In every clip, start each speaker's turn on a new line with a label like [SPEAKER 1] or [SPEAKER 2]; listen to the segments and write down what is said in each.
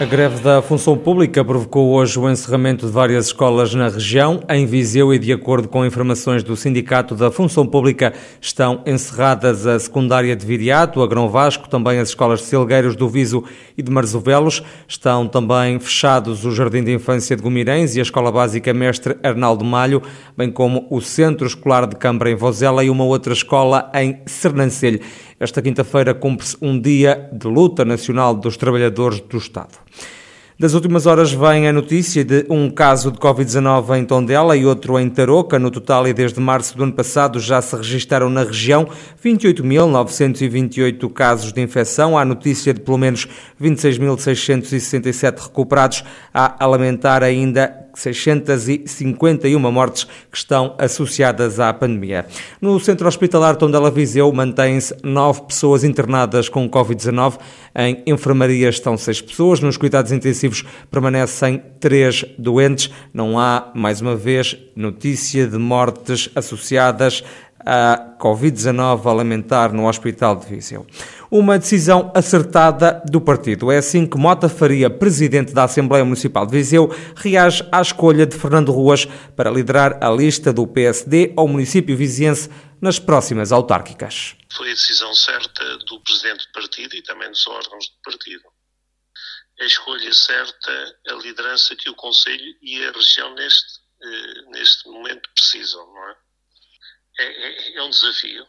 [SPEAKER 1] A greve da função pública provocou hoje o encerramento de várias escolas na região. Em Viseu e de acordo com informações do Sindicato da Função Pública, estão encerradas a secundária de Viriato, a Grão Vasco, também as escolas de Silgueiros do Viso e de Marzovelos. Estão também fechados o Jardim de Infância de Gumirães e a Escola Básica Mestre Arnaldo Malho, bem como o Centro Escolar de Câmara em Vozela e uma outra escola em Sernancelho. Esta quinta-feira cumpre-se um dia de luta nacional dos trabalhadores do Estado. Das últimas horas vem a notícia de um caso de Covid-19 em Tondela e outro em Tarouca. No total, e desde março do ano passado, já se registaram na região 28.928 casos de infecção. Há notícia de pelo menos 26.667 recuperados. Há a lamentar ainda 651 mortes que estão associadas à pandemia. No centro hospitalar Tondela Viseu mantém-se nove pessoas internadas com Covid-19. Em enfermaria estão seis pessoas. Nos cuidados intensivos permanecem três doentes. Não há, mais uma vez, notícia de mortes associadas a Covid-19 a lamentar no Hospital de Viseu. Uma decisão acertada do partido. É assim que Mota Faria, presidente da Assembleia Municipal de Viseu, reage à escolha de Fernando Ruas para liderar a lista do PSD ao município viziense nas próximas autárquicas.
[SPEAKER 2] Foi a decisão certa do presidente do partido e também dos órgãos do partido. A escolha certa, a liderança que o Conselho e a região neste, eh, neste momento precisam, não é? É, é, é um desafio.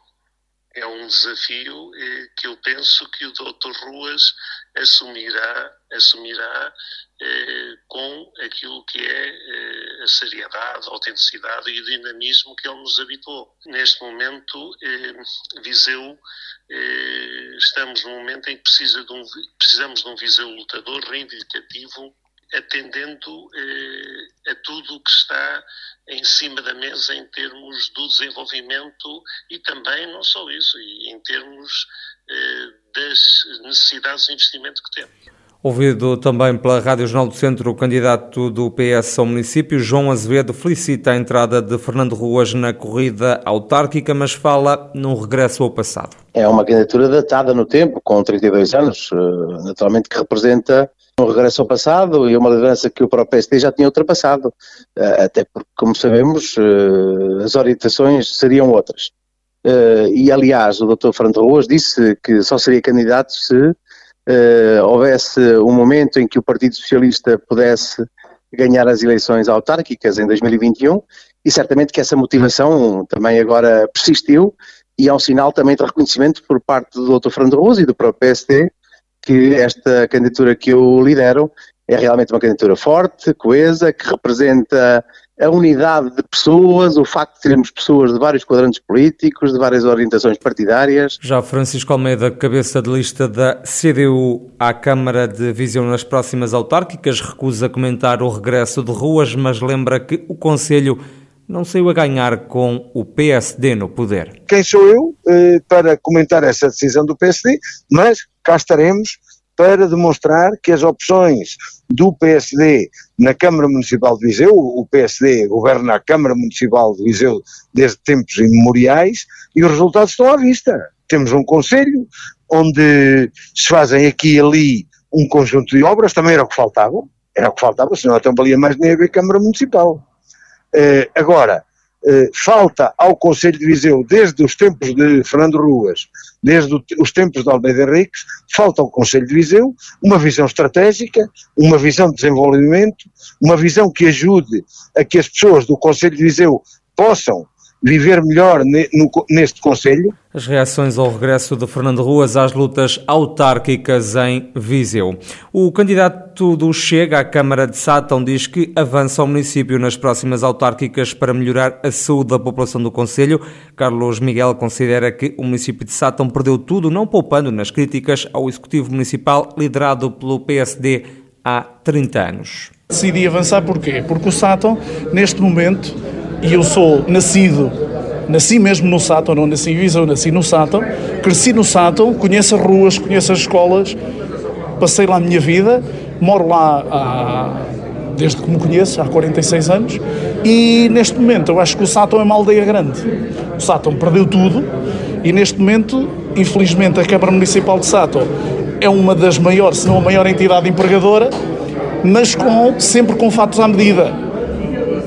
[SPEAKER 2] É um desafio eh, que eu penso que o Dr. Ruas assumirá, assumirá eh, com aquilo que é eh, a seriedade, a autenticidade e o dinamismo que ele nos habituou. Neste momento, Viseu, estamos num momento em que precisa de um, precisamos de um Viseu lutador, reivindicativo, atendendo eh, a tudo o que está em cima da mesa em termos do desenvolvimento e também, não só isso, e em termos eh, das necessidades de investimento que temos.
[SPEAKER 1] Ouvido também pela Rádio Jornal do Centro, o candidato do PS ao município, João Azevedo, felicita a entrada de Fernando Ruas na corrida autárquica, mas fala num regresso ao passado.
[SPEAKER 3] É uma candidatura datada no tempo, com 32 anos, eh, naturalmente que representa um regresso ao passado e uma liderança que o próprio PSD já tinha ultrapassado, eh, até porque, como sabemos, eh, as orientações seriam outras. E, aliás, o Dr. Fernando Ruas disse que só seria candidato se houvesse um momento em que o Partido Socialista pudesse ganhar as eleições autárquicas em 2021 e certamente que essa motivação também agora persistiu e é um sinal também de reconhecimento por parte do Dr. Fernando Rosa e do próprio PSD que esta candidatura que eu lidero é realmente uma candidatura forte, coesa, que representa a unidade de pessoas, o facto de termos pessoas de vários quadrantes políticos, de várias orientações partidárias.
[SPEAKER 1] Já Francisco Almeida, cabeça de lista da CDU à Câmara de Visão nas próximas autárquicas, recusa comentar o regresso de ruas, mas lembra que o Conselho não saiu a ganhar com o PSD no poder.
[SPEAKER 4] Quem sou eu eh, para comentar essa decisão do PSD, mas cá estaremos para demonstrar que as opções do PSD na Câmara Municipal de Viseu, o PSD governa a Câmara Municipal de Viseu desde tempos imemoriais e os resultados estão à vista. Temos um conselho onde se fazem aqui e ali um conjunto de obras, também era o que faltava, era o que faltava, senão então valia mais nem haver Câmara Municipal. Uh, agora, eh, falta ao Conselho de Viseu, desde os tempos de Fernando Ruas, desde os tempos de Almeida Henriques, falta ao Conselho de Viseu uma visão estratégica, uma visão de desenvolvimento, uma visão que ajude a que as pessoas do Conselho de Viseu possam viver melhor neste Conselho.
[SPEAKER 1] As reações ao regresso de Fernando Ruas às lutas autárquicas em Viseu. O candidato do Chega à Câmara de Sátão diz que avança ao município nas próximas autárquicas para melhorar a saúde da população do Conselho. Carlos Miguel considera que o município de Sátão perdeu tudo, não poupando nas críticas ao Executivo Municipal liderado pelo PSD há 30 anos.
[SPEAKER 5] Decidi avançar porquê? Porque o Sátão, neste momento, e eu sou nascido, nasci mesmo no Sátão, não nasci em Viseu, nasci no Sátão, cresci no Sátão, conheço as ruas, conheço as escolas, passei lá a minha vida, moro lá há desde que me conheço, há 46 anos, e neste momento eu acho que o Sátão é uma aldeia grande. O Sátão perdeu tudo e neste momento, infelizmente, a Câmara Municipal de Sátão é uma das maiores, se não a maior entidade empregadora, mas com, sempre com fatos à medida,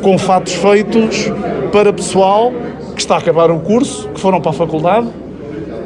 [SPEAKER 5] com fatos feitos para pessoal que está a acabar o curso, que foram para a faculdade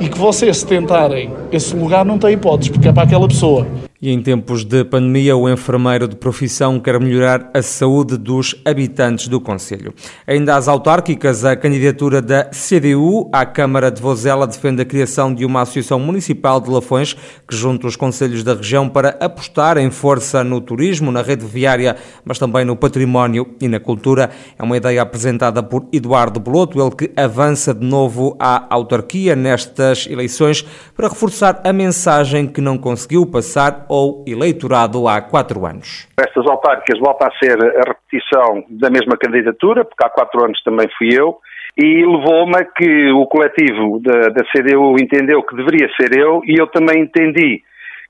[SPEAKER 5] e que vocês, se tentarem esse lugar, não têm hipóteses, porque é para aquela pessoa.
[SPEAKER 1] E em tempos de pandemia, o enfermeiro de profissão quer melhorar a saúde dos habitantes do Conselho. Ainda às autárquicas, a candidatura da CDU à Câmara de Vozela defende a criação de uma Associação Municipal de Lafões que junta os conselhos da região para apostar em força no turismo, na rede viária, mas também no património e na cultura. É uma ideia apresentada por Eduardo Beloto, ele que avança de novo à autarquia nestas eleições para reforçar a mensagem que não conseguiu passar ou eleitorado há quatro anos.
[SPEAKER 6] Estas autárquicas voltam a ser a repetição da mesma candidatura, porque há quatro anos também fui eu, e levou-me a que o coletivo da, da CDU entendeu que deveria ser eu, e eu também entendi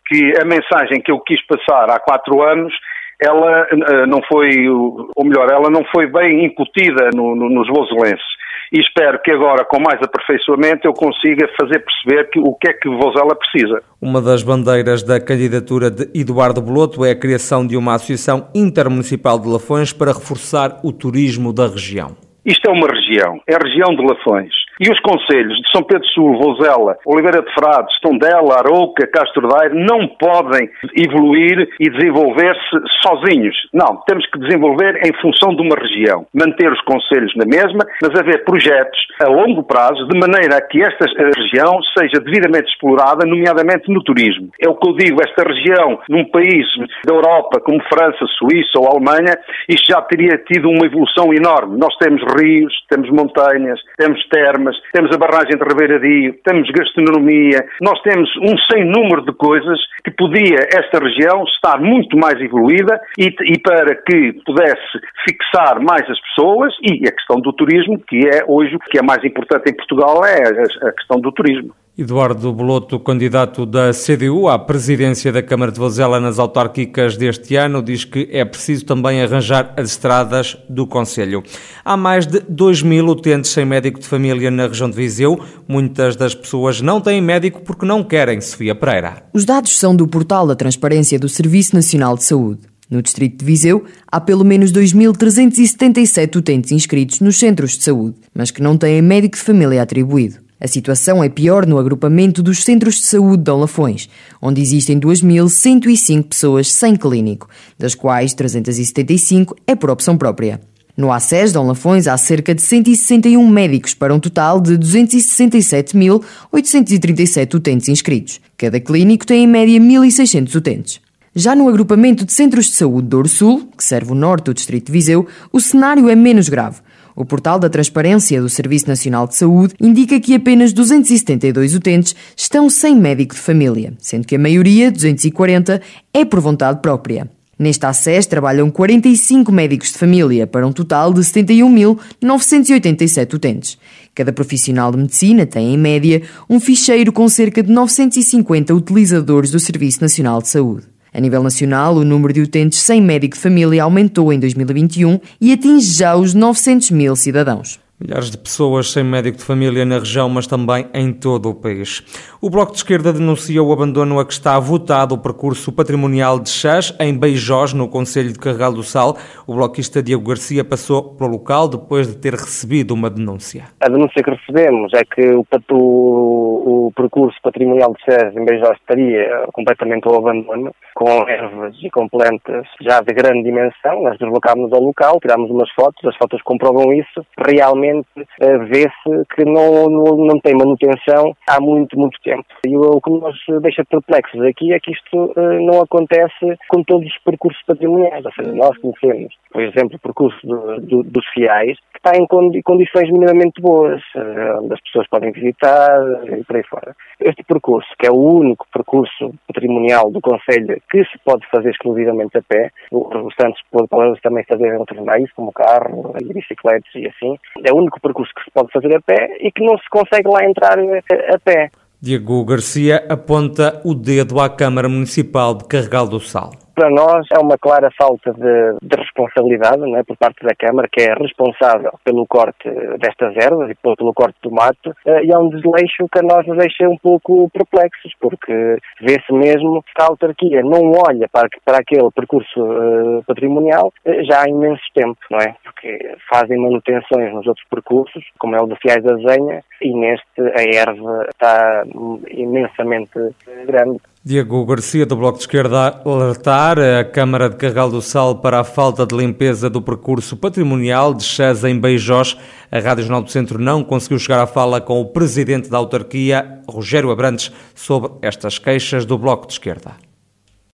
[SPEAKER 6] que a mensagem que eu quis passar há quatro anos ela eh, não foi, ou melhor, ela não foi bem incutida no, no, nos voselenses e espero que agora, com mais aperfeiçoamento, eu consiga fazer perceber que, o que é que Vozela precisa.
[SPEAKER 1] Uma das bandeiras da candidatura de Eduardo Boloto é a criação de uma associação intermunicipal de Lafões para reforçar o turismo da região.
[SPEAKER 6] Isto é uma região, é a região de Lafões. E os conselhos de São Pedro Sul, Vozela, Oliveira de Frades, Tondela, Arouca, Castro Daire não podem evoluir e desenvolver-se sozinhos. Não, temos que desenvolver em função de uma região. Manter os conselhos na mesma, mas haver projetos a longo prazo de maneira a que esta região seja devidamente explorada, nomeadamente no turismo. É o que eu digo, esta região, num país da Europa como França, Suíça ou Alemanha, isto já teria tido uma evolução enorme. Nós temos rios, temos montanhas, temos termas, temos a barragem de Ribeiradio, temos gastronomia, nós temos um sem número de coisas que podia esta região estar muito mais evoluída e, e para que pudesse fixar mais as pessoas e a questão do turismo, que é hoje o que é mais importante em Portugal, é a, a questão do turismo.
[SPEAKER 1] Eduardo Boloto, candidato da CDU à presidência da Câmara de Vozela nas autárquicas deste ano, diz que é preciso também arranjar as estradas do Conselho. Há mais de 2 mil utentes sem médico de família na região de Viseu. Muitas das pessoas não têm médico porque não querem, Sofia Pereira.
[SPEAKER 7] Os dados são do portal da Transparência do Serviço Nacional de Saúde. No distrito de Viseu, há pelo menos 2.377 utentes inscritos nos centros de saúde, mas que não têm médico de família atribuído. A situação é pior no agrupamento dos centros de saúde de Lafões, onde existem 2.105 pessoas sem clínico, das quais 375 é por opção própria. No ACES de Lafões há cerca de 161 médicos para um total de 267.837 utentes inscritos. Cada clínico tem em média 1.600 utentes. Já no agrupamento de centros de saúde do Sul, que serve o norte do distrito de Viseu, o cenário é menos grave. O portal da Transparência do Serviço Nacional de Saúde indica que apenas 272 utentes estão sem médico de família, sendo que a maioria, 240, é por vontade própria. Neste ACES trabalham 45 médicos de família, para um total de 71.987 utentes. Cada profissional de medicina tem, em média, um ficheiro com cerca de 950 utilizadores do Serviço Nacional de Saúde. A nível nacional, o número de utentes sem médico de família aumentou em 2021 e atinge já os 900 mil cidadãos.
[SPEAKER 1] Milhares de pessoas sem médico de família na região, mas também em todo o país. O Bloco de Esquerda denuncia o abandono a que está votado o percurso patrimonial de Chás, em Beijós, no Conselho de Carregal do Sal. O bloquista Diego Garcia passou pelo local depois de ter recebido uma denúncia.
[SPEAKER 8] A denúncia que recebemos é que o, o, o percurso patrimonial de Chás, em Beijós, estaria completamente ao abandono, com ervas e com plantas já de grande dimensão. Nós deslocámos ao local, tirámos umas fotos, as fotos comprovam isso. Realmente realmente uh, vê-se que não, não, não tem manutenção há muito, muito tempo. E o, que nos deixa perplexos aqui é que isto uh, não acontece com todos os percursos patrimoniais. Ou seja, nós conhecemos, por exemplo, o percurso do, do, dos fiais, que está em condições minimamente boas, uh, onde as pessoas podem visitar e por aí fora. Este percurso, que é o único percurso patrimonial do Conselho que se pode fazer exclusivamente a pé, os restantes podem também fazer outros meios, como carro bicicletas e assim, é o único percurso que se pode fazer a pé e que não se consegue lá entrar a pé.
[SPEAKER 1] Diego Garcia aponta o dedo à Câmara Municipal de Carregal do Sal.
[SPEAKER 8] Para nós é uma clara falta de, de responsabilidade é, por parte da Câmara, que é responsável pelo corte destas ervas e pelo corte do mato, eh, e é um desleixo que a nós nos deixa um pouco perplexos, porque vê-se mesmo que a autarquia não olha para, para aquele percurso uh, patrimonial uh, já há imenso tempo, não é? Porque fazem manutenções nos outros percursos, como é o de Fiais da Zenha, e neste a erva está imensamente grande.
[SPEAKER 1] Diego Garcia, do Bloco de Esquerda, alertar a Câmara de Carral do Sal para a falta de limpeza do percurso patrimonial de Chaz em Beijós. A Rádio Jornal do Centro não conseguiu chegar à fala com o presidente da autarquia, Rogério Abrantes, sobre estas queixas do Bloco de Esquerda.